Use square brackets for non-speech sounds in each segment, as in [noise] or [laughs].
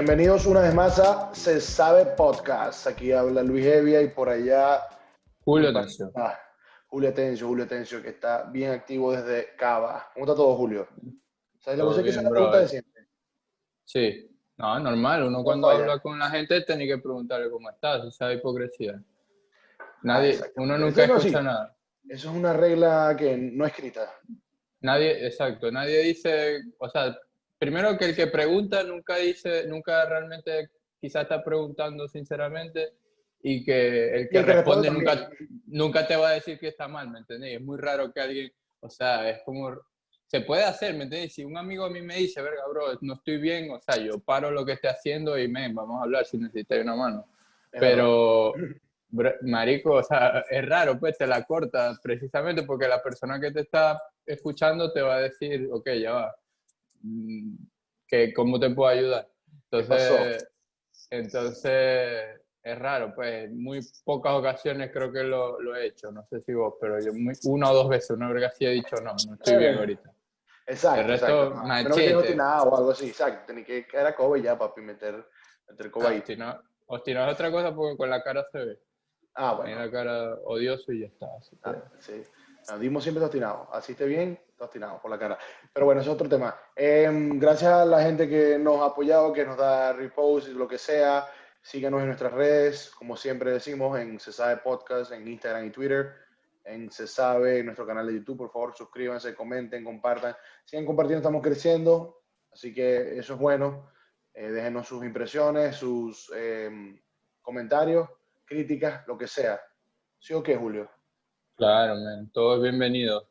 Bienvenidos una vez más a Se Sabe Podcast. Aquí habla Luis Evia y por allá Julio Tencio. Ah, Julio Tencio, Julio Tencio, que está bien activo desde Cava. ¿Cómo está todo, Julio? ¿Sabes la cosa que es una pregunta de siempre? Sí, no, normal. Uno No cuando habla con la gente tiene que preguntarle cómo estás, esa hipocresía. Nadie, exacto. uno nunca Eso no, escucha sí. nada. Eso es una regla que no escrita. Nadie, exacto, nadie dice, o sea, primero que el que pregunta nunca dice, nunca realmente quizás está preguntando sinceramente y que el que, el que responde responde nunca, nunca te va a decir que está mal, ¿me entendés? Es muy raro que alguien, o sea, es como, se puede hacer, ¿me entendés? Si un amigo a mí me dice, verga, bro, no estoy bien, o sea, yo paro lo que esté haciendo y, men, vamos a hablar si necesitas una mano. Pero, [clears throat] br- marico, o sea, es raro, pues te la corta precisamente porque la persona que te está escuchando te va a decir, ok, ya va, que ¿cómo te puedo ayudar? Entonces, entonces es raro, pues muy pocas ocasiones creo que lo, lo he hecho, no sé si vos, pero yo muy- una o dos veces, una vez sí he dicho, no, no estoy bien ahorita. Exacto, El resto, exacto. No, que machete. obstinado o algo así, exacto. Tenés que caer a coba y ya, papi, meter, meter coba ahí. Ah, si no, o si no es otra cosa porque con la cara se ve. Ah, Tiene bueno. la cara odioso y ya está. así que- Ah, sí. Ah, Dimo siempre obstinado. Así esté bien, está obstinado por la cara. Pero bueno, es otro tema. Em, gracias a la gente que nos ha apoyado, que nos da repost y lo que sea. Síganos en nuestras redes, como siempre decimos, en Se Sabe Podcast, en Instagram y Twitter, en Se Sabe, en nuestro canal de YouTube. Por favor, suscríbanse, comenten, compartan. Sigan compartiendo, estamos creciendo. Así que eso es bueno. Eh, déjenos sus impresiones, sus em, comentarios, críticas, lo que sea. ¿Sí o qué, Julio? Claro, todo es bienvenido.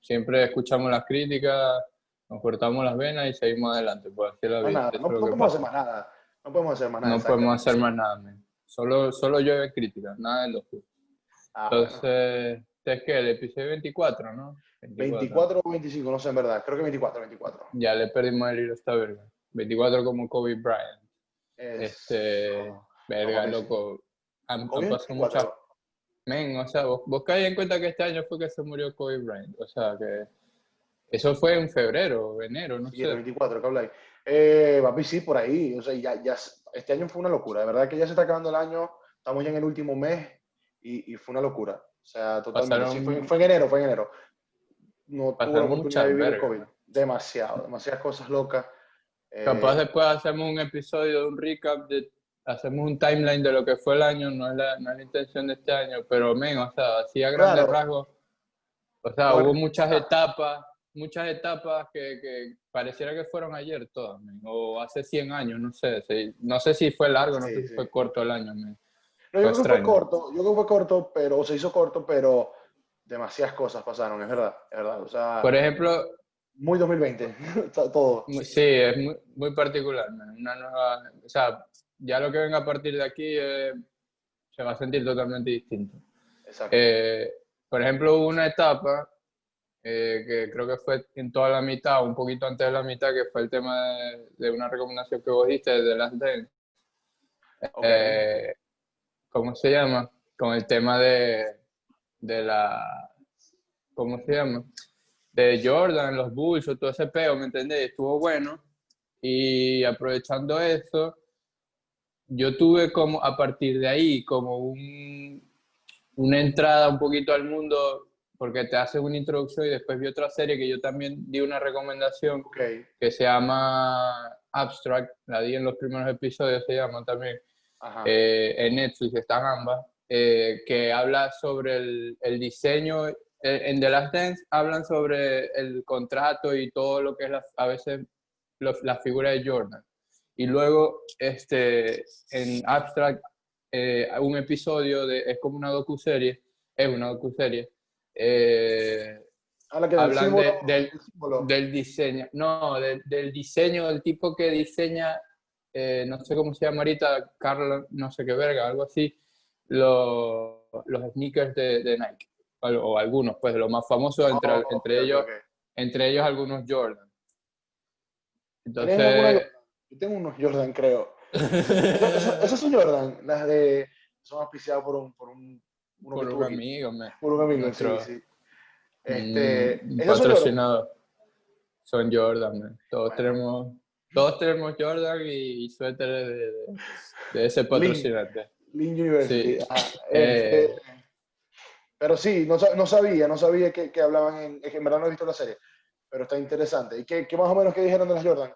Siempre escuchamos las críticas, nos cortamos las venas y seguimos adelante. Pues así la vida. nada, no, no podemos hacer más nada. No podemos hacer más nada. No podemos hacer más nada, man. Solo, solo llueve críticas, nada de locura. Ah, bueno. Entonces, este es que el episodio 24, ¿no? 24 o 25, no sé en verdad. Creo que 24, 24. Ya le perdimos el hilo a esta verga. 24 como Kobe Bryant. Es- Este, verga, loco. Han, pasado 24. muchas Men, o sea, vos, vos caí en cuenta que este año fue que se murió Kobe Bryant. O sea, que eso fue en febrero, enero, no el sé. 24, ¿qué habláis? Eh, papi, sí, por ahí. O sea, ya, ya, este año fue una locura. De verdad que ya se está acabando el año. Estamos ya en el último mes y, y fue una locura. O sea, totalmente. Pasaron- Sí, fue, fue en enero, fue en enero. No tuve oportunidad de vivir el. COVID. Demasiado, demasiadas cosas locas. Eh, Capaz después hacemos un episodio, un recap, de, hacemos un timeline de lo que fue el año, no es la, no es la intención de este año, pero men, o sea, así a grandes Claro. rasgos. O sea, Bueno, hubo muchas etapas, muchas etapas que, que pareciera que fueron ayer todas, men, o hace 100 años, no sé. si- no sé si fue largo, no Sí, sé si sí. fue corto el año, men. No, yo creo que fue corto, yo creo que fue corto, pero o se hizo corto, pero demasiadas cosas pasaron, es verdad, es verdad. O sea, Por ejemplo, muy 2020, está [laughs] todo. Sí, es muy, muy particular. man. Una nueva, o sea, ya lo que venga a partir de aquí eh, se va a sentir totalmente distinto. Exacto. Eh, por ejemplo, hubo una etapa eh, que creo que fue en toda la mitad, un poquito antes de la mitad, que fue el tema de, de una recomendación que vos diste de Last Dance. Ok. Eh, ¿Cómo se llama? Con el tema de, de la. ¿Cómo se llama? De Jordan, los Bulls, todo ese peo, ¿me entendés? Estuvo bueno. Y aprovechando eso, yo tuve como, a partir de ahí, como un, una entrada un poquito al mundo, porque te hace una introducción y después vi otra serie que yo también di una recomendación que se llama Abstract, la di en los primeros episodios, se llama también eh, en Netflix, están ambas, eh, que habla sobre el, el diseño. eh, En The Last Dance hablan sobre el contrato y todo lo que es la- a veces lo- la figura de Jordan. Y luego este, en Abstract, eh, un episodio de, es como una docuserie, es una docuserie, eh, Habla que del hablan símbolo, de- del- del diseño, no, del, del diseño, del tipo que diseña, eh, no sé cómo se llama ahorita, Carl, no sé qué verga, algo así, lo- los sneakers de, de Nike, o, o algunos, pues, los más famosos, entre, Oh, entre, ok, ellos, ok. entre ellos algunos Jordan. ¿Tienes alguna Entonces, Jordan? Yo tengo unos Jordan, creo. Esos, [laughs] son Jordan, las de. Son auspiciados por un. Por un, uno por un amigo, me, Por un amigo, Nuestro- sí, sí. Este, un esos son Jordan. patrocinador. Son Jordan, man. Todos Bueno. tenemos Todos tenemos Jordan y, suéteres de, de, ese patrocinante. Link University. Ah, eh, este, pero sí, no, no, sabía, no sabía que, que hablaban en, en verdad no he visto la serie, pero está interesante. ¿Y qué, qué más o menos que dijeron de las Jordan?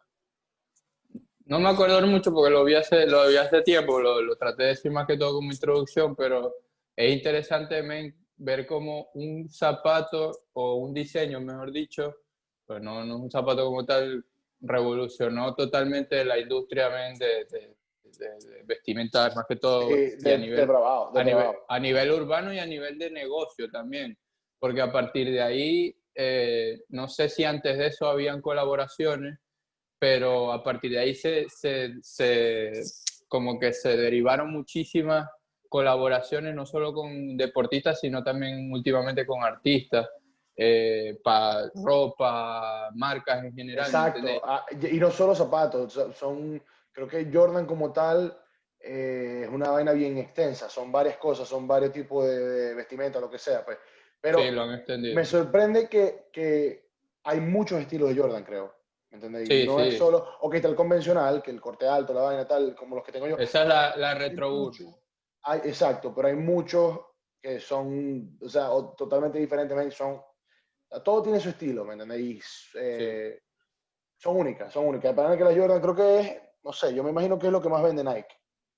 No me acuerdo mucho porque lo vi hace, lo vi hace tiempo, lo, lo traté de decir más que todo como introducción, pero es interesante ver cómo un zapato o un diseño, mejor dicho, pues no, no es un zapato como tal, revolucionó totalmente la industria de, de, de, vestimenta, más que todo a, nivel, a, nivel, urbano y a nivel de negocio también, porque a partir de ahí, eh, no sé si antes de eso habían colaboraciones, pero a partir de ahí se, se, se, como que se derivaron muchísimas colaboraciones, no solo con deportistas, sino también últimamente con artistas, eh, para ropa, marcas en general. Exacto, ah, y no solo zapatos, son, creo que Jordan como tal eh, es una vaina bien extensa, son varias cosas, son varios tipos de, vestimenta, lo que sea, pues. Pero me sorprende que, que hay muchos estilos de Jordan, creo. ¿Entendéis? no es solo, ok, está el convencional, que el corte alto, la vaina tal, como los que tengo yo. Esa es la, la retro hay, Exacto, pero hay muchos que son, o sea, totalmente diferentes, son, todo tiene su estilo, ¿me entendéis? Eh, son únicas, son únicas. Para que la Jordan creo que es, no sé, yo me imagino que es lo que más vende Nike,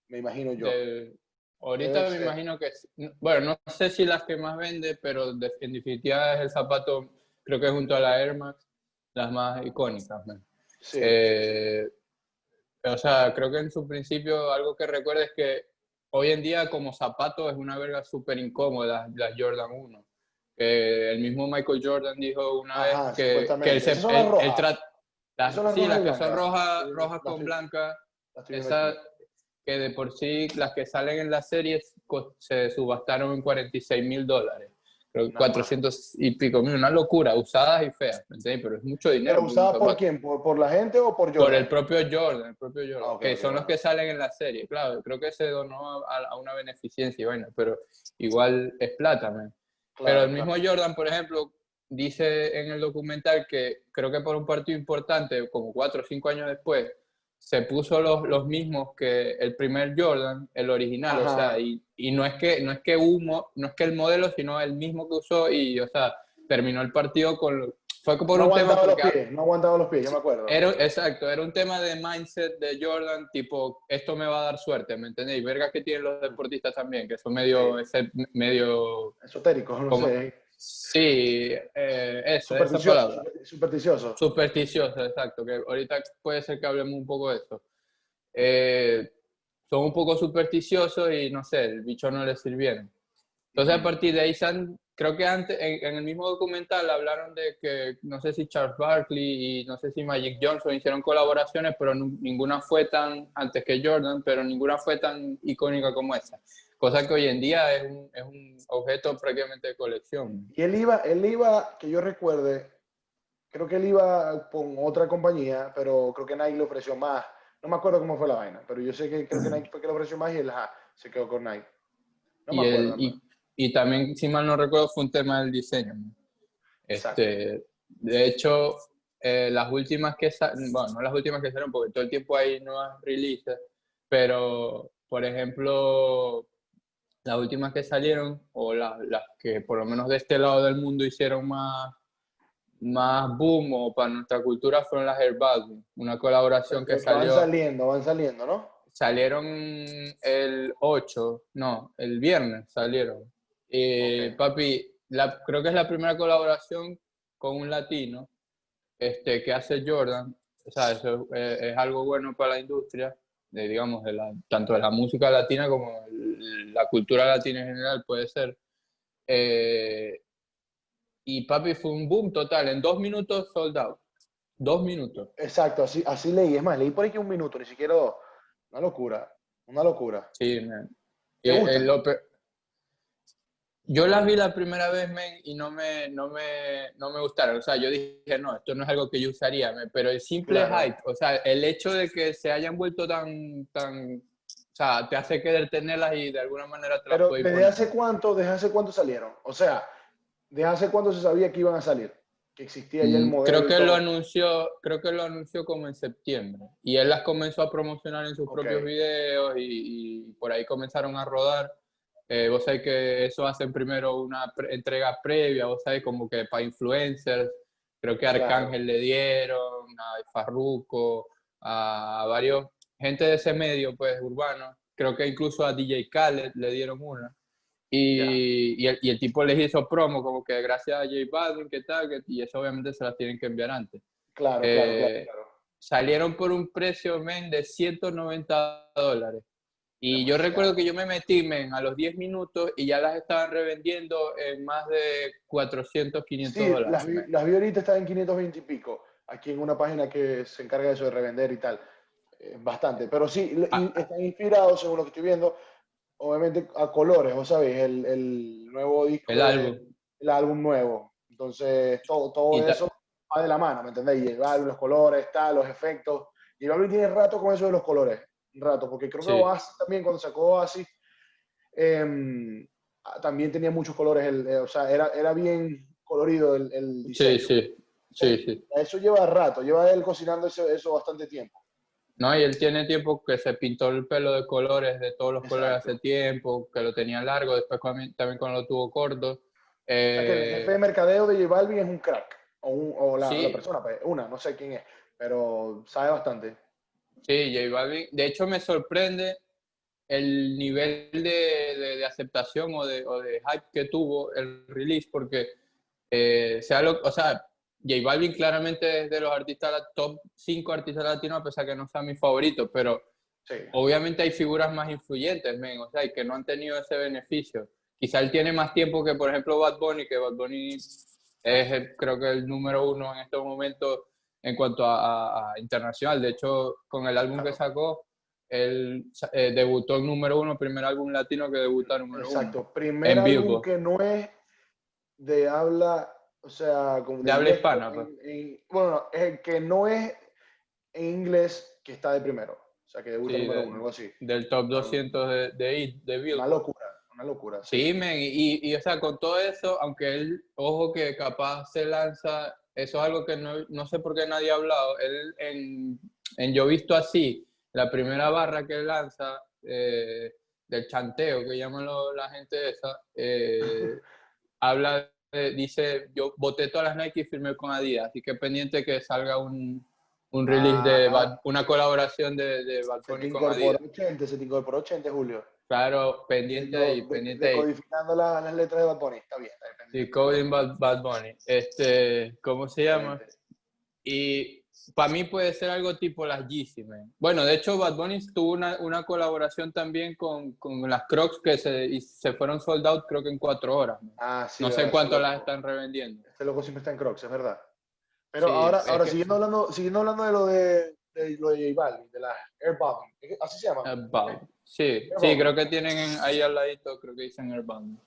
me imagino yo. ahorita me imagino que, bueno, no sé si las que más vende, pero en definitiva es el zapato, creo que junto a la Air Max, las más icónicas. Sí. Eh, o sea, creo que en su principio algo que recuerdo es que hoy en día como zapato es una verga súper incómoda las Jordan 1. el mismo Michael Jordan dijo una vez que, que él se... El, las, sí, las que son rojas, rojas con blanca, esas que de por sí las que salen en la serie se subastaron en 46 mil dólares. 400 y pico mil, una locura, usadas y feas, Pero es mucho dinero. ¿Pero usadas por quién? ¿Por, la gente o por Jordan? Por el propio Jordan, el propio Jordan, ah, que son los que salen en la serie, claro, creo que se donó a, una beneficencia, bueno, pero igual es plata, pero el mismo Jordan, por ejemplo, dice en el documental que creo que por un partido importante, como cuatro o cinco años después, se puso los, los mismos que el primer Jordan, el original, o sea, y, y, no es que no es que humo, no es que el modelo, sino el mismo que usó y, o sea, terminó el partido con fue por no un tema los pies, no aguantaba los pies, yo me acuerdo. Era, exacto, era un tema de mindset de Jordan, tipo, esto me va a dar suerte, ¿me entendéis? Vergas que tienen los deportistas también, que son medio, medio... Esotéricos, no sé. Sí, eh, eso, supersticioso, Supersticioso. Supersticioso, exacto, que ahorita puede ser que hablemos un poco de eso. Eh, son un poco supersticiosos y no sé, el bicho no les sirvieron. Entonces a partir de ahí, creo que antes, en, el mismo documental hablaron de que, no sé si Charles Barkley y no sé si Magic Johnson hicieron colaboraciones, pero ninguna fue tan, antes que Jordan, pero ninguna fue tan icónica como esa cosa que hoy en día es un, es un objeto prácticamente de colección. Y él iba, él iba, que yo recuerde, creo que él iba con otra compañía, pero creo que Nike le ofreció más. No me acuerdo cómo fue la vaina, pero yo sé que creo que Nike fue que le ofreció más y él se quedó con Nike. No y, me acuerdo, y, y, también, si mal no recuerdo, fue un tema del diseño. Este, de hecho, eh, las últimas que salieron, bueno, no las últimas que salieron, porque todo el tiempo hay nuevas releases, pero, por ejemplo, las últimas que salieron, o las, que por lo menos de este lado del mundo hicieron más, más boom o para nuestra cultura fueron las Airbag, una colaboración que salió. Van saliendo, van saliendo, ¿no? Salieron el 8, no, el viernes salieron. Y papi, la, creo que es la primera colaboración con un latino este, que hace Jordan. O sea, eso es, es algo bueno para la industria de, digamos, de la, tanto de la música latina como la cultura latina en general puede ser. Eh, y papi fue un boom total, en dos minutos sold out. Dos minutos. Exacto, así, así leí. Es más, leí por aquí un minuto, ni siquiera Una locura, una locura. Sí, man. Yo las vi la primera vez, men, y no me, no, me, no me gustaron. O sea, yo dije, no, esto no es algo que yo usaría, pero el simple hype, o sea, el hecho de que se hayan vuelto tan, tan, o sea, te hace querer tenerlas y de alguna manera te las Pero ¿desde hace cuánto, desde hace cuánto salieron? O sea, ¿desde hace cuánto se sabía que iban a salir? que existía ya el Mm, modelo. Creo que lo anunció, creo que lo anunció como en septiembre. Y él las comenzó a promocionar en sus Ok. propios videos y, y por ahí comenzaron a rodar. Eh, vos sabés que eso hacen primero una pre- entrega previa, vos sabés, como que para influencers. Creo que a Claro. Arcángel le dieron, a Farruko, a varios, gente de ese medio, pues, urbano. Creo que incluso a DJ Khaled le dieron una. Y, y, el, y el tipo les hizo promo, como que gracias a J Balvin, que tal, que- y eso obviamente se las tienen que enviar antes. Claro, claro, claro, Eh, claro. Salieron por un precio, men, de 190 dólares. Y yo recuerdo que yo me metí, men, a los 10 minutos y ya las estaban revendiendo en más de 400, 500 Sí, dólares. las vi, las vi ahorita están en 520 y pico, aquí en una página que se encarga de eso de revender y tal. Eh, bastante, pero sí, Ah. y están inspirados, según lo que estoy viendo, obviamente a colores, vos sabéis, el, el nuevo disco, El de- álbum. el álbum nuevo. Entonces, todo, todo Y eso va de la mano, ¿me entendéis? Y el álbum, los colores, tal, los efectos. Y álbum tiene rato con eso de los colores, rato, porque creo que Sí. Oasis también, cuando sacó Oasis, ah, también tenía muchos colores, el- eh, o sea, era, era bien colorido el, diseño. sí, sí, sí. Eso lleva rato, lleva él cocinando eso, eso bastante tiempo. No, y él tiene tiempo que se pintó el pelo de colores, de todos los colores hace tiempo, que lo tenía largo, después también cuando lo tuvo corto. O sea, que el Eh, jefe de mercadeo de J Balvin es un crack, o, un- o la, Sí. la persona, pues, una, no sé quién es, pero sabe bastante. Sí, J Balvin. De hecho, me sorprende el nivel de, de- de aceptación o de, o de hype que tuvo el release, porque eh, sea lo, o sea, J Balvin claramente es de los artistas, top 5 artistas latinos, a pesar que no sea mi favorito, pero Sí. obviamente hay figuras más influyentes, men, o sea, y que no han tenido ese beneficio. Quizá él tiene más tiempo que, por ejemplo, Bad Bunny, que Bad Bunny es, el- creo que, el número uno en estos momentos en cuanto a, a- internacional. De hecho, con el álbum que Claro. sacó, él eh, debutó en número uno, primer álbum latino que debuta número uno. Exacto. Primer En álbum que no es de habla, o sea, como De habla inglés, hispana, pero pues. en- en- bueno, el que no es en inglés que está de primero. O sea, que debuta Sí, número de- uno, algo así. Del top 200 de, de, de Billboard. Una locura, una locura. Sí, men, y, y, o sea, con todo eso, aunque él, ojo que capaz se lanza, eso es algo que no, no sé por qué nadie ha hablado, él en, en Yo Visto Así, la primera barra que él lanza, eh, del chanteo que llaman lo- la gente esa, eh, [laughs] habla, de- dice, yo boté todas las Nike y firmé con Adidas, así que pendiente que salga un, un release de, Ah. Bad- una colaboración de, de Bad Se te Bunny con Adidas. incorporó 80, se te incorporó 80, Julio. Claro, pendiente ahí, pendiente ahí. Decodificando la- las letras de Bad Bunny. Está bien, está bien. Sí, Coding Bad, Bad Bunny. Este, ¿cómo se llama? Y para mí puede ser algo tipo las Yeezy, man. Bueno, de hecho, Bad Bunny tuvo una, una colaboración también con, con las Crocs que se, y se fueron sold out creo que en cuatro horas. man. Ah, sí, no sé cuánto las están revendiendo. Este loco siempre está en Crocs, es verdad. Pero Sí, ahora, ahora que- siguiendo, hablando, siguiendo hablando de lo de, de lo de J Balvin, de las Airbound, ¿así se llama? Airbound. Sí, sí, creo que tienen en- ahí al ladito, creo que dicen Airbound.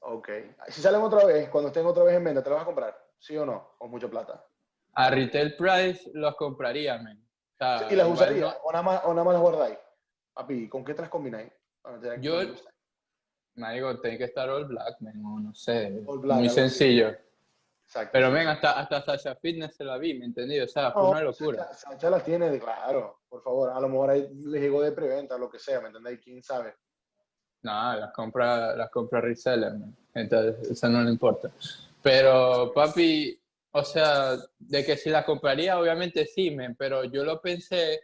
Ok. Si salen otra vez, cuando estén otra vez en venta, ¿te las vas a comprar? ¿Sí o no? ¿O mucha plata? A retail price los compraría. O sea, ¿Y las usaría? no- ¿O, nada más, ¿O nada más las guardáis? Papi, ¿con qué te las combináis? Yo- digo, tiene que estar all black, man, o no sé. All black, muy así. Exacto. Pero ven, hasta, hasta Sasha Fitness se la vi, ¿me entendí? O sea, fue No, una locura. Sacha, Sacha las tiene, de, claro, por favor. A lo mejor ahí les llegó de preventa, lo que sea, ¿me entendéis? ¿Quién sabe? Nada, las compra, las compra reseller, man. Entonces, eso no le importa. Pero, papi, o sea, de que si las compraría, obviamente sí, men, pero yo lo pensé,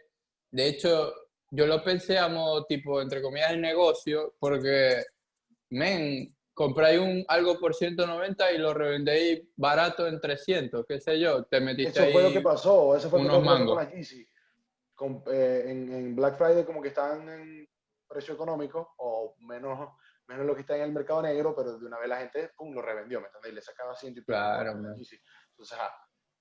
de hecho, yo lo pensé a modo tipo, entre comillas, de negocio, porque, men, compráis un, algo por 190 y lo revendéis barato en 300, qué sé yo, te metiste Eso fue lo que pasó, eso fue lo que unos pasó mangos. con las Yeezy. Con- eh, en, en Black Friday como que estaban en precio económico o menos, menos lo que está en el mercado negro, pero de una vez la gente pum, lo revendió, ¿me entendés? Y le sacaba ciento y pico Claro, man. Entonces, ajá,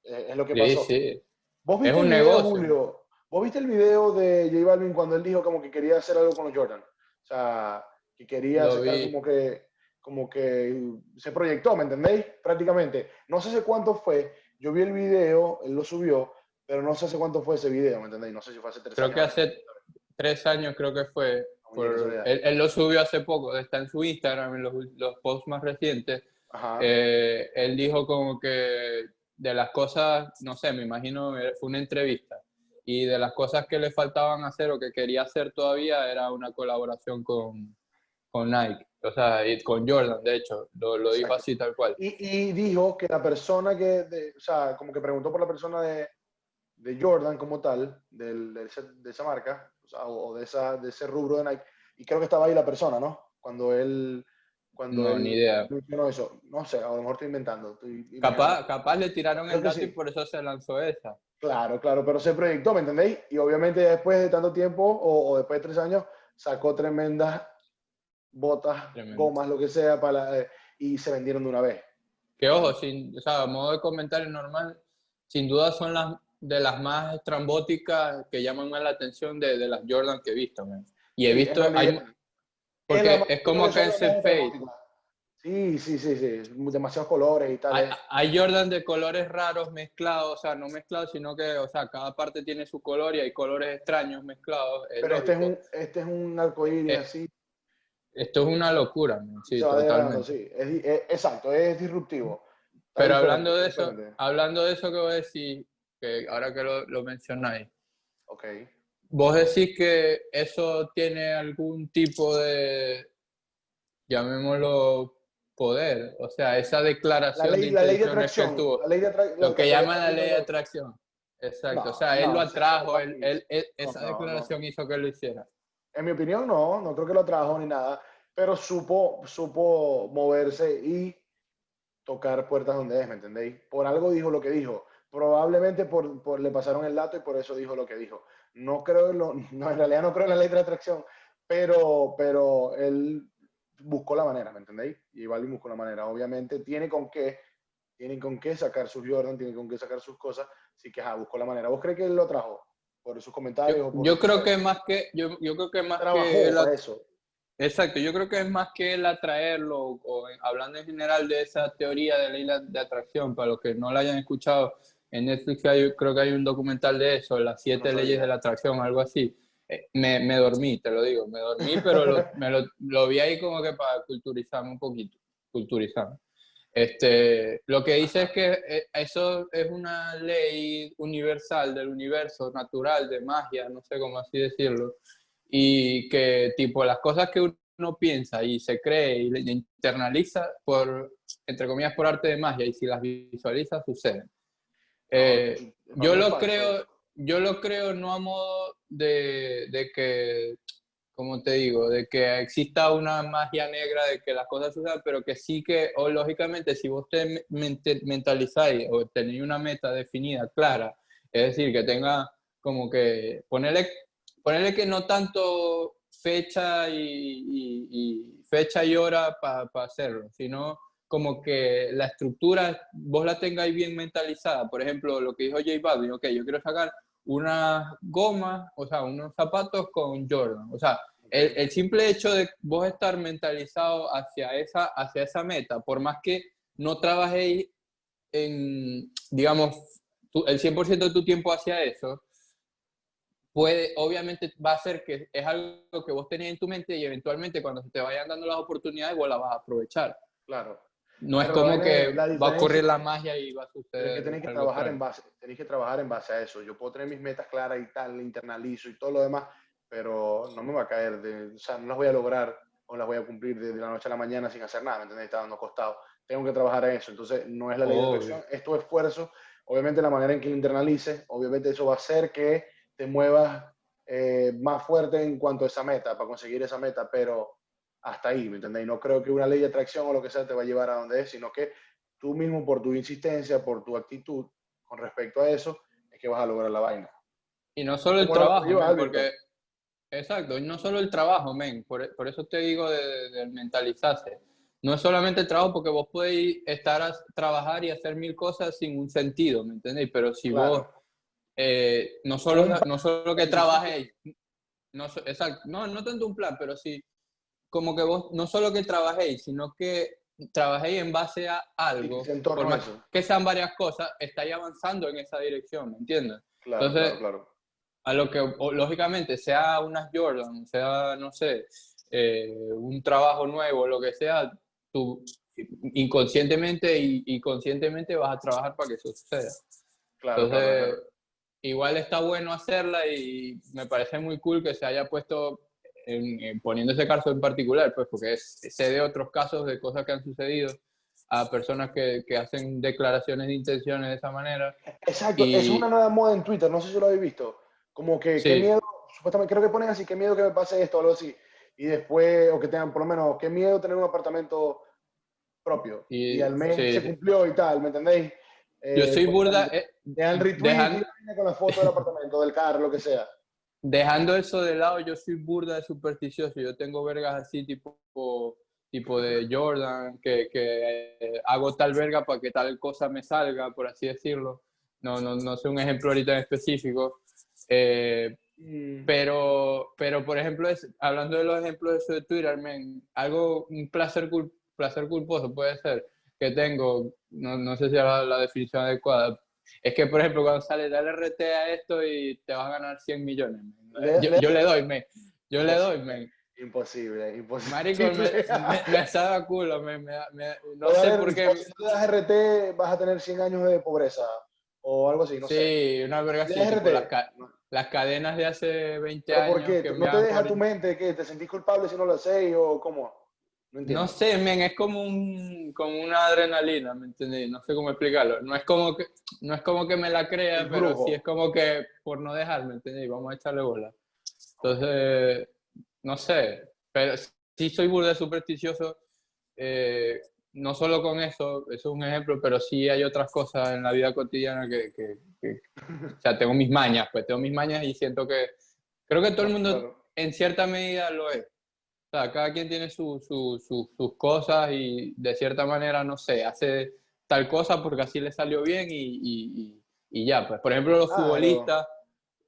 eh, es lo que Sí, pasó. sí. ¿Vos viste Es un el video, negocio. Julio? ¿Vos viste el video de J Balvin cuando él dijo como que quería hacer algo con los Jordan? O sea, que quería sacar como que, como que se proyectó, ¿me entendéis? Prácticamente. No sé hace cuánto fue, yo vi el video, él lo subió, pero no sé hace cuánto fue ese video, ¿me entendéis? No sé si fue hace tres Creo años. que hace tres años creo que fue. Por- él, él lo subió hace poco, está en su Instagram, en los, los posts más recientes. Ajá. Eh, él dijo como que de las cosas, no sé, me imagino, fue una entrevista, y de las cosas que le faltaban hacer o que quería hacer todavía era una colaboración con, con Nike, o sea, y con Jordan, de hecho, lo, lo dijo así tal cual. Y, y, dijo que la persona que, de, o sea, como que preguntó por la persona de, de Jordan como tal, del, de, de, esa marca, o, sea, o de, esa, de ese rubro de Nike, y creo que estaba ahí la persona, ¿no? Cuando él cuando no, ni idea. No, eso. no sé, a lo mejor estoy inventando. Estoy capaz, capaz le tiraron el gato y por eso se lanzó esa. Claro, claro, pero se proyectó, ¿me entendéis? Y obviamente después de tanto tiempo, o, o después de tres años, sacó tremendas botas, gomas, lo que sea, para, eh, y se vendieron de una vez. Que ojo, sin, o sea, a modo de comentario normal, sin duda son las de las más estrambóticas que llaman más la atención de, de las Jordan que he visto. Man. Y he visto, hay, porque es, como que ese fade. Sí, sí, sí, sí, demasiados colores y tal. Hay, hay, Jordan de colores raros mezclados, o sea, no mezclados, sino que, o sea, cada parte tiene su color y hay colores extraños mezclados. Pero este es, un, este es un arcoíris así. Esto es una locura, sí, totalmente. sí. Es, exacto, es disruptivo. Pero hablando de eso, hablando de eso que voy a decir, que ahora que lo, lo mencionáis. Ok. Vos decís que eso tiene algún tipo de, llamémoslo, poder, o sea, esa declaración ley, de intenciones que tuvo, lo que llaman la ley de atracción. Exacto, o sea, él lo atrajo, él, él, esa declaración hizo que lo hiciera. En mi opinión, no, no creo que lo atrajo ni nada, pero supo, supo moverse y tocar puertas donde es, ¿me entendéis? Por algo dijo lo que dijo. Probablemente por, por, le pasaron el dato y por eso dijo lo que dijo. No creo, [laughs] no, en realidad no creo en la ley de atracción, pero, pero él buscó la manera, ¿me entendéis? Y Balvin buscó la manera. Obviamente tiene con qué, tiene con qué sacar sus Jordan, tiene con qué sacar sus cosas, así que ajá, buscó la manera. ¿Vos crees que él lo trajo? Por sus comentarios. Yo, yo creo que más que, yo, yo creo que más que la, eso. Exacto, yo creo que es más que el atraerlo, o, hablando en general de esa teoría de ley de atracción, para los que no la hayan escuchado, en Netflix hay, creo que hay un documental de eso, las siete leyes de la atracción, algo así. Eh, me, me, dormí, te lo digo, me dormí, pero lo, [laughs] me lo, lo, vi ahí como que para culturizarme un poquito, culturizarme. Este, lo que dice es que eh, eso es una ley universal del universo, natural, de magia, no sé cómo así decirlo, y que tipo las cosas que uno piensa y se cree y internaliza por, entre comillas, por arte de magia, y si las visualiza, suceden. Eh, yo lo creo, yo lo creo no a modo de, de, que, como te digo, de que exista una magia negra de que las cosas sucedan, pero que sí que, o lógicamente, si vos te mentalizáis o tenéis una meta definida, clara, es decir, que tenga como que ponerle, ponerle que no tanto fecha y, fecha y hora para pa hacerlo, sino como que la estructura vos la tengáis bien mentalizada. Por ejemplo, lo que dijo J Balvin, ok, yo quiero sacar una goma, o sea, unos zapatos con Jordan. O sea, el, simple hecho de vos estar mentalizado hacia esa, hacia esa meta, por más que no trabajéis en, digamos, tu, el 100% de tu tiempo hacia eso, puede, obviamente va a ser que es algo que vos tenés en tu mente y eventualmente cuando se te vayan dando las oportunidades vos la vas a aprovechar. Claro. No es como que va a ocurrir la magia y va a suceder. Que tenéis que trabajar en base, tenéis que trabajar en base a eso. Yo puedo tener mis metas claras y tal, internalizo y todo lo demás, pero no me va a caer, de, o sea, no las voy a lograr o las voy a cumplir de, la noche a la mañana sin hacer nada, ¿me entendéis? Está dando costado. Tengo que trabajar en eso. Entonces, no es la ley de atracción, es tu esfuerzo. Obviamente, la manera en que lo internalices, obviamente eso va a hacer que te muevas eh, más fuerte en cuanto a esa meta, para conseguir esa meta, pero hasta ahí, ¿me entendéis? No creo que una ley de atracción o lo que sea te va a llevar a donde es, sino que tú mismo por tu insistencia, por tu actitud con respecto a eso, es que vas a lograr la vaina. Y no solo el trabajo, men, porque... Exacto, y no solo el trabajo, men, por, por eso te digo de, de, mentalizarse. No es solamente el trabajo, porque vos podéis estar a trabajar y hacer mil cosas sin un sentido, ¿me entendéis? Pero si claro. vos eh, no, solo, no solo que trabajéis, no, exacto, no, no tanto un plan, pero sí como que vos no solo que trabajéis, sino que trabajéis en base a algo, por más que sean varias cosas, estáis avanzando en esa dirección, ¿me entiendes? Claro, Entonces, claro, claro. a lo que, lógicamente, sea unas Jordan, sea, no sé, eh, un trabajo nuevo, lo que sea, tu inconscientemente y, conscientemente vas a trabajar para que eso suceda. Claro, Entonces, igual está bueno hacerla y me parece muy cool que se haya puesto, en, poniendo ese caso en particular, pues porque es, sé de otros casos de cosas que han sucedido a personas que, que hacen declaraciones de intenciones de esa manera. Exacto, es una nueva moda en Twitter, no sé si lo habéis visto. Como que, qué miedo, supuestamente creo que ponen así, qué miedo que me pase esto o algo así. Y después, o que tengan por lo menos, qué miedo tener un apartamento propio. Y, al mes se cumplió y tal, ¿me entendéis? Yo soy eh, burda. Eh, dejan retweet con la foto del apartamento, del carro, lo que sea. Dejando eso de lado, yo soy burda de supersticioso. Yo tengo vergas así, tipo, tipo de Jordan, que, que eh, hago tal verga para que tal cosa me salga, por así decirlo. No, no, no sé un ejemplo ahorita en específico. Mm. Pero, pero, por ejemplo, es, hablando de los ejemplos de eso de Twitter, algo, un placer, placer culposo puede ser que tengo, no, no sé si es la, definición adecuada, es que, por ejemplo, cuando sale, dale RT a esto y te vas a ganar 100 millones. Yo, le doy, me. Yo le doy, men. Imposible, imposible. Marico, me, me, sabe culo, me, no sé por qué. Si tú das RT, vas a tener 100 años de pobreza o algo así, no sí, sé. Sí, una verga así, las, cadenas de hace 20 años. ¿Por qué? ¿No te deja tu mente que te sentís culpable si no lo haces o cómo? No, sé, men, es como, un, como una adrenalina, ¿me entendés? No sé cómo explicarlo. No es como que, no es como que me la crea, pero sí es como que por no dejarme, ¿entendés? Vamos a echarle bola. Entonces, no sé, pero sí soy burda supersticioso. Eh, no solo con eso, eso es un ejemplo, pero sí hay otras cosas en la vida cotidiana que, que, [laughs] o sea, tengo mis mañas, pues tengo mis mañas y siento que, creo que todo el mundo en cierta medida lo es. O sea, cada quien tiene sus cosas y de cierta manera, no sé, hace tal cosa porque así le salió bien y, y, ya. Pues, por ejemplo, los futbolistas,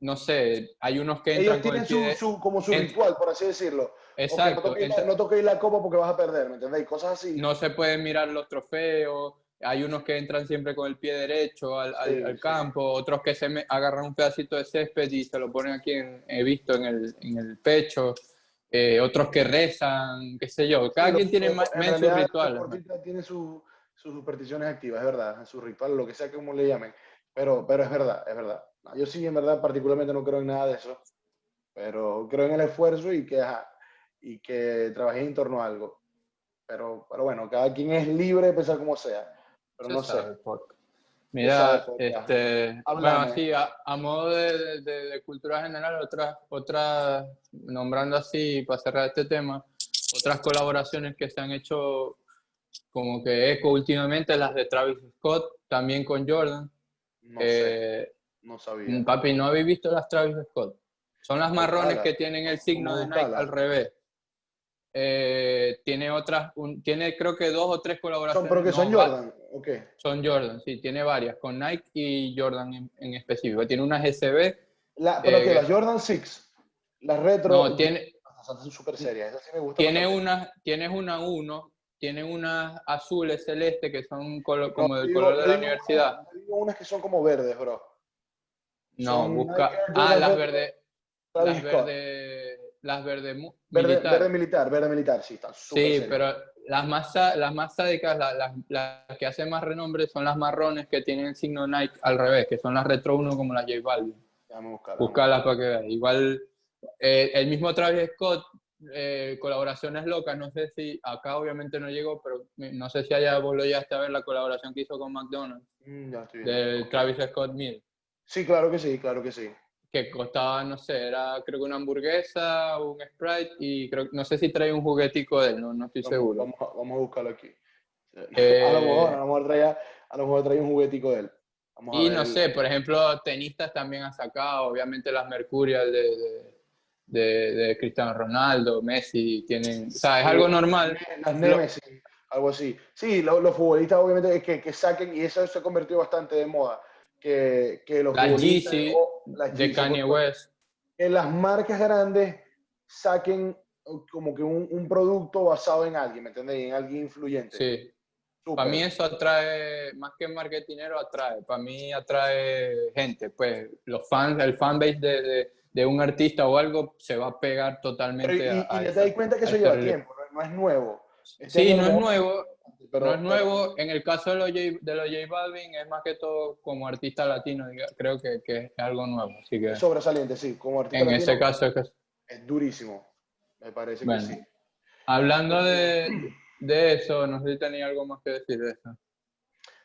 no sé, hay unos que entran Ellos tienen su, como su ritual, por así decirlo. Exacto. no, toquéis la, copa porque vas a perder, ¿me entendéis? Cosas así. No se pueden mirar los trofeos. Hay unos que entran siempre con el pie derecho al, al, campo, otros que se agarran un pedacito de césped y se lo ponen aquí, en, he visto, en el, en el pecho. Eh, otros que rezan, qué sé yo. Cada quien tiene más, su ritual. Tiene sus supersticiones activas, es verdad, su ritual, lo que sea como le llamen. Pero, pero es verdad, es verdad. yo sí, en verdad, particularmente no creo en nada de eso. Pero creo en el esfuerzo y que, y que trabajé en torno a algo. Pero, pero bueno, cada quien es libre de pensar como sea. Pero no sé. Mira, este, bueno, así, a, modo de, de, cultura general, otras, otras, nombrando así, para cerrar este tema, otras colaboraciones que se han hecho como que eco últimamente, las de Travis Scott, también con Jordan. No, sé, eh, no sabía. Papi, ¿no habéis visto las Travis Scott? Son las marrones que tienen el signo de Nike al revés. Eh, tiene otras, tiene creo que dos o tres colaboraciones. ¿Son, ¿Pero que son Jordan? Son Jordan, sí, tiene varias, con Nike y Jordan en, específico. Tiene unas SB. La, pero que eh, las Jordan 6, las retro. No, tiene. Son súper serias, sí me Tiene una, tienes una 1, tiene unas azules celeste que son como del color de la universidad. Digo unas que son como verdes, bro. No, busca. Ah, las verdes. Las verdes las verde, militar. Verde militar, verde militar, sí, están Sí, pero las más, las más sádicas, las, las, que hacen más renombre son las marrones que tienen el signo Nike al revés, que son las Retro 1 como las J Balvin. Buscarlas para que veas. Igual, eh, el mismo Travis Scott, eh, colaboraciones locas, no sé si acá obviamente no llegó, pero no sé si allá vos lo llegaste a ver la colaboración que hizo con McDonald's. Mm, de Travis Scott Meal. Sí, claro que sí, claro que sí que costaba, no sé, era creo que una hamburguesa, un Sprite y creo, no sé si trae un juguetico de él, no, no estoy seguro. Vamos a, vamos a, buscarlo aquí. Eh, [laughs] a lo mejor, a lo mejor traía, a lo mejor traía un juguetico de él. y no sé, por ejemplo, tenistas también han sacado, obviamente las Mercurial de, de, de, Cristiano Ronaldo, Messi, tienen, o sea, es algo normal. Las Nemesis, algo así. Sí, los, futbolistas obviamente que, que saquen, y eso se ha convertido bastante de moda que, que los la Yeezy, de Kanye West. Que las marcas grandes saquen como que un, un, producto basado en alguien, ¿me entendés? En alguien influyente. Sí. Para mí eso atrae, más que marketingero, atrae. Para mí atrae gente. Pues los fans, el fanbase de, de, de un artista o algo se va a pegar totalmente y, a, y te das cuenta que eso lleva tiempo, no, es nuevo. Este sí, no es nuevo. Pero, no es nuevo. En el caso de los, J, de los J Balvin, es más que todo como artista latino, creo que, que es algo nuevo. Así que, es sobresaliente, sí. Como artista en ese caso es que... Es durísimo. Me parece que sí. Hablando de, de, eso, no sé si tenía algo más que decir de eso.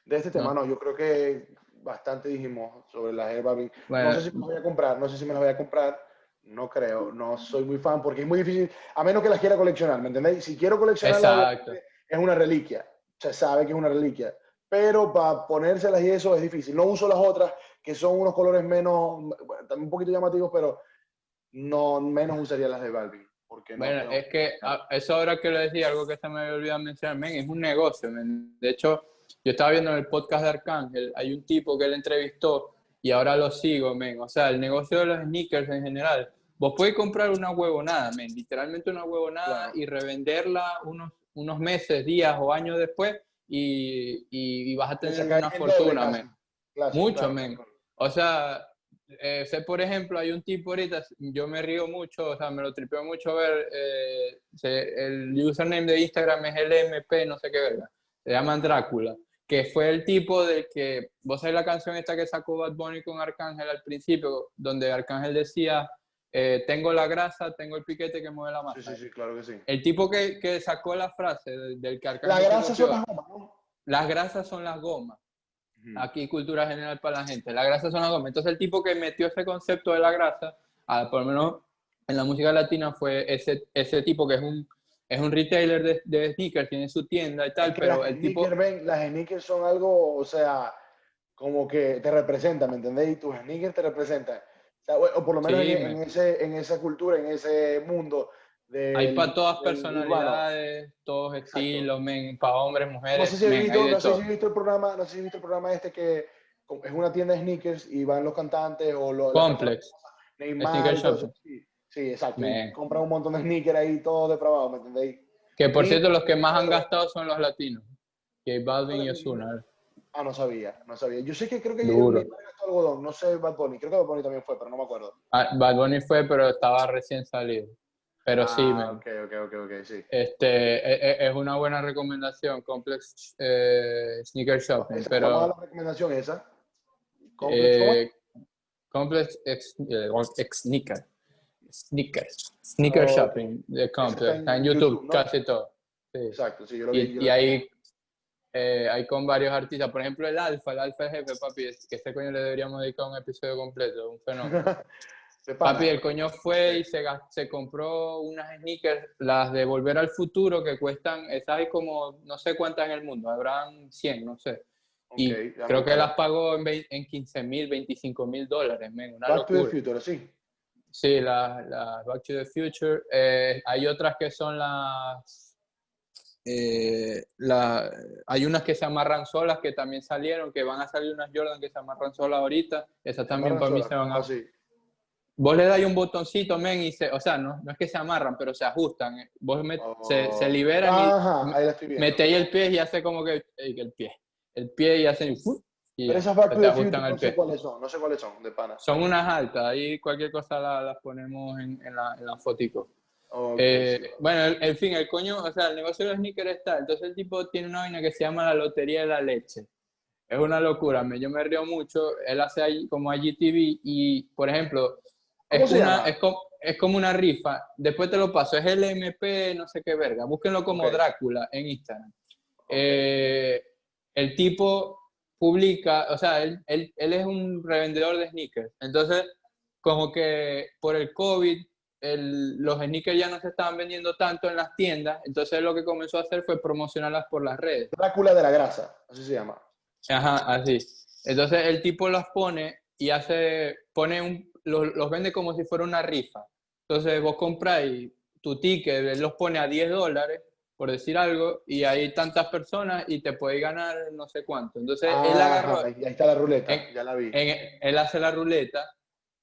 De este tema, no, yo creo que bastante dijimos sobre las Air Balvin. No sé si me las voy a comprar, no sé si me las voy a comprar. No creo, no soy muy fan porque es muy difícil, a menos que las quiera coleccionar, ¿me entendéis? Si quiero coleccionar, es una reliquia se sabe que es una reliquia. Pero para ponérselas y eso es difícil. No uso las otras, que son unos colores menos, también un poquito llamativos, pero no menos usaría las de Balvin. Porque bueno, es que eso ahora que lo decía, algo que se me había olvidado mencionar, men, es un negocio. De hecho, yo estaba viendo en el podcast de Arcángel, hay un tipo que él entrevistó y ahora lo sigo, men. O sea, el negocio de los sneakers en general. Vos podés comprar una huevonada, men, literalmente una huevonada y revenderla unos unos meses, días o años después y, y, vas a tener una fortuna, men. mucho, men. O sea, eh, sé, por ejemplo, hay un tipo ahorita, yo me río mucho, o sea, me lo tripeo mucho ver, eh, el username de Instagram es LMP, no sé qué verga, se llaman Drácula, que fue el tipo del que, vos sabés la canción esta que sacó Bad Bunny con Arcángel al principio, donde Arcángel decía, eh, tengo la grasa, tengo el piquete que mueve la masa. Sí, sí, sí, claro que sí. El tipo que, que sacó la frase del, que Las grasas son las gomas, ¿no? Las grasas son las gomas. Aquí cultura general para la gente. Las grasas son las gomas. Entonces el tipo que metió ese concepto de la grasa, por lo menos en la música latina, fue ese, ese tipo que es un, es un retailer de, de sneakers, tiene su tienda y tal, pero el tipo... las sneakers son algo, o sea, como que te representan, ¿me entendéis? Y tus sneakers te representan o, por lo menos en, ese, en esa cultura, en ese mundo. Hay para todas personalidades, todos estilos, para hombres, mujeres. No sé, si he visto, el programa, no sé si visto el programa este que es una tienda de sneakers y van los cantantes o los... Complex. Neymar, sí, sí, exacto. Compran un montón de sneakers ahí, todo depravado, ¿me entendéis? Que por cierto, los que más han gastado son los latinos. J Balvin y Ozuna. Ah, no sabía, no sabía. Yo sé que creo que Duro. algodón, no sé Bad Bunny, creo que Bad Bunny también fue, pero no me acuerdo. Ah, Bad Bunny fue, pero estaba recién salido. Pero sí, ah, Ok, ok, ok, ok, sí. Este, e, e, es, una buena recomendación, Complex eh, Sneaker Shopping. Esa, pero, ¿Cuál es la recomendación esa? Complex, eh, Complex X, eh, Sneaker. Sneakers. Sneaker oh, Shopping de Complex. Está en, YouTube, casi todo. Sí. Exacto, sí, yo lo vi. Y, y ahí eh, hay con varios artistas, por ejemplo el Alfa, el Alfa jefe, papi, que este coño le deberíamos dedicar un episodio completo, un fenómeno. [laughs] papi, el coño fue y se, se compró unas sneakers, las de Volver al Futuro, que cuestan, esas hay como no sé cuántas en el mundo, habrán 100, no sé. y creo que las pagó en, en 15 mil, 25 mil dólares, una Back to the Future, sí. Sí, las la Back to the Future. Eh, hay otras que son las eh, la, hay unas que se amarran solas que también salieron, que van a salir unas Jordan que se amarran solas ahorita. Esas también para mí se van a... Ah, Vos le dais un botoncito, men, y se, o sea, no, no es que se amarran, pero se ajustan. Eh. Vos se, se, oh. liberan y metéis el pie y hace como que, el pie. El pie y hacen... Y pero esas ajustan no sé cuáles son, no sé cuáles son, de pana. Son unas altas, ahí cualquier cosa las ponemos en, en, la, en la fotico. Eh, bueno, en fin, el coño, o sea, el negocio de los sneakers está. Entonces el tipo tiene una vaina que se llama la lotería de la leche. Es una locura, me, yo me río mucho. Él hace ahí como IGTV y, por ejemplo, es, una, es, como, es, como, una rifa. Después te lo paso, es el MP, no sé qué verga. Búsquenlo como Drácula en Instagram. Eh, el tipo publica, o sea, él, él, él es un revendedor de sneakers. Entonces, como que por el COVID los sneakers ya no se estaban vendiendo tanto en las tiendas, entonces lo que comenzó a hacer fue promocionarlas por las redes. Drácula de la grasa, así se llama. Ajá, así. Entonces el tipo las pone y hace, pone un, los, vende como si fuera una rifa. Entonces vos compráis tu ticket, él los pone a 10 dólares, por decir algo, y hay tantas personas y te puede ganar no sé cuánto. Entonces él agarró... Ahí está la ruleta, ya la vi. él hace la ruleta.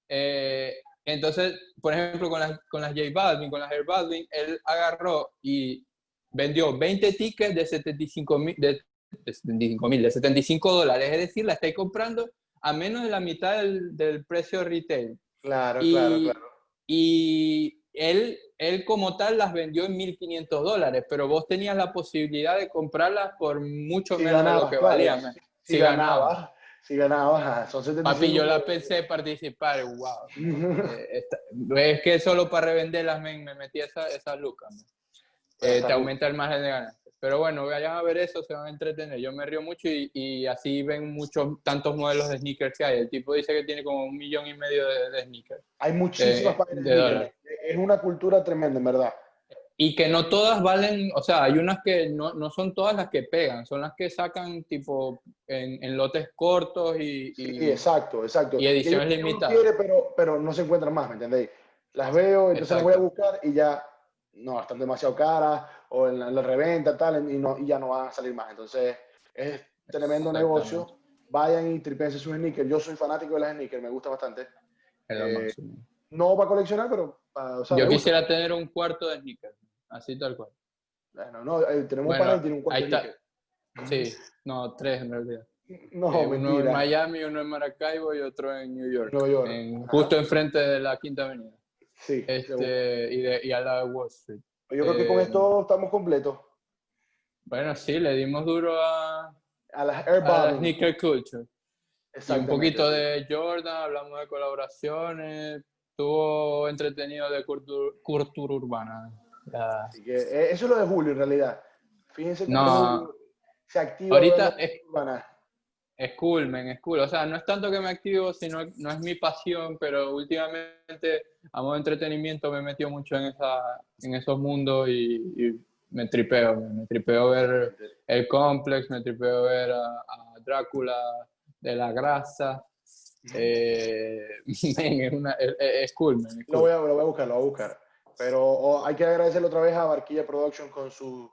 Eh, entonces, por ejemplo, con las, con las J Balvin, con las Air Balvin, él agarró y vendió 20 tickets de 75 mil, de, 75 de 75 dólares. Es decir, la estáis comprando a menos de la mitad del, del precio retail. Claro, claro, claro. Y él, él como tal las vendió en 1.500 dólares, pero vos tenías la posibilidad de comprarlas por mucho menos de lo que valían. Si, ganaba, si ganaba, son 75 Papi, yo la pensé participar, wow. [laughs] Eh, es que solo para revenderlas me, me metí esa, esa lucas. Eh, te aumenta el margen de ganas. Pero bueno, vayan a ver eso, se van a entretener. Yo me río mucho y, y, así ven muchos, tantos modelos de sneakers que hay. El tipo dice que tiene como un millón y medio de, sneakers. Hay muchísimas páginas de, de Es una cultura tremenda, en verdad. Y que no todas valen, o sea, hay unas que no, no son todas las que pegan, son las que sacan tipo en, en lotes cortos y, y, Sí, exacto, exacto. Y ediciones limitadas. pero, pero no se encuentran más, ¿me entendéis? Las veo, entonces exacto. las voy a buscar y ya no, están demasiado caras o en la, en la reventa, tal, y, no, y ya no van a salir más. Entonces, es tremendo negocio. Vayan y tripense sus sneakers. Yo soy fanático de las sneakers, me gusta bastante. Eh, no para coleccionar, pero para, o sea, Yo quisiera tener un cuarto de sneakers, así tal cual. Bueno, no, eh, tenemos bueno, un tiene un cuarto de sneakers. Sí, no, tres en realidad. No, eh, uno en Miami, uno en Maracaibo y otro en New York. New York. En, justo enfrente de la Quinta Avenida. Sí. Este, y, de, y a la Wall Street. Yo creo que con esto estamos completos. Bueno, sí, le dimos duro a, a las a la sneaker culture. Y un poquito de Jordan, hablamos de colaboraciones, estuvo entretenido de cultura, cultura urbana. Ya. Así que eh, eso es lo de Julio en realidad. Fíjense que no, se activa. Ahorita es, es cool, man, es cool. O sea, no es tanto que me activo, sino no es mi pasión, pero últimamente a modo de entretenimiento me he metido mucho en, esa, en esos mundos y, y me tripeo. Me tripeo ver el Complex, me tripeo ver a, a Drácula de la grasa. Eh, [laughs] man, es, una, es, es, cool, man, es cool. Lo, voy a, lo voy a buscar, lo voy a buscar. Pero oh, hay que agradecerle otra vez a Barquilla Production con su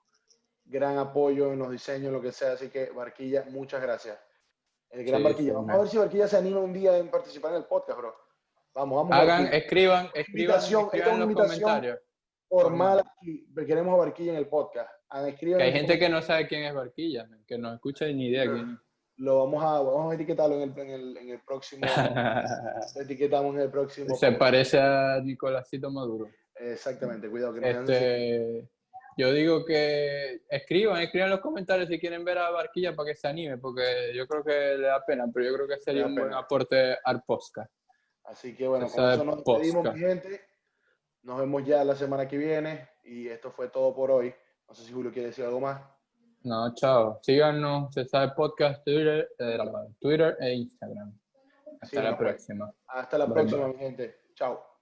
gran apoyo en los diseños, lo que sea. Así que, Barquilla, muchas gracias. El gran sí, Barquilla. Vamos a ver si Barquilla se anima un día en participar en el podcast, bro. Vamos, vamos. Hagan, escriban, escriban, escriban en los comentarios. Formal aquí, queremos a Barquilla en el podcast. Escriban que hay gente que no sabe quién es Barquilla, que no escucha ni idea quién es lo vamos a, vamos a etiquetarlo en el, en el, en el próximo. [laughs] etiquetamos en el próximo. Se parece a Nicolásito Maduro. Exactamente, cuidado que no este, Yo digo que escriban, escriban en los comentarios si quieren ver a Barquilla para que se anime, porque yo creo que le da pena, pero yo creo que sería un buen aporte al podcast. Así que bueno, con eso nos despedimos, mi gente. Nos vemos ya la semana que viene y esto fue todo por hoy. No sé si Julio quiere decir algo más. No, chao. Síganos, se sabe podcast, Twitter, eh, Twitter e Instagram. Hasta sí, la no, próxima. Hasta la bye próxima, mi gente. Chao.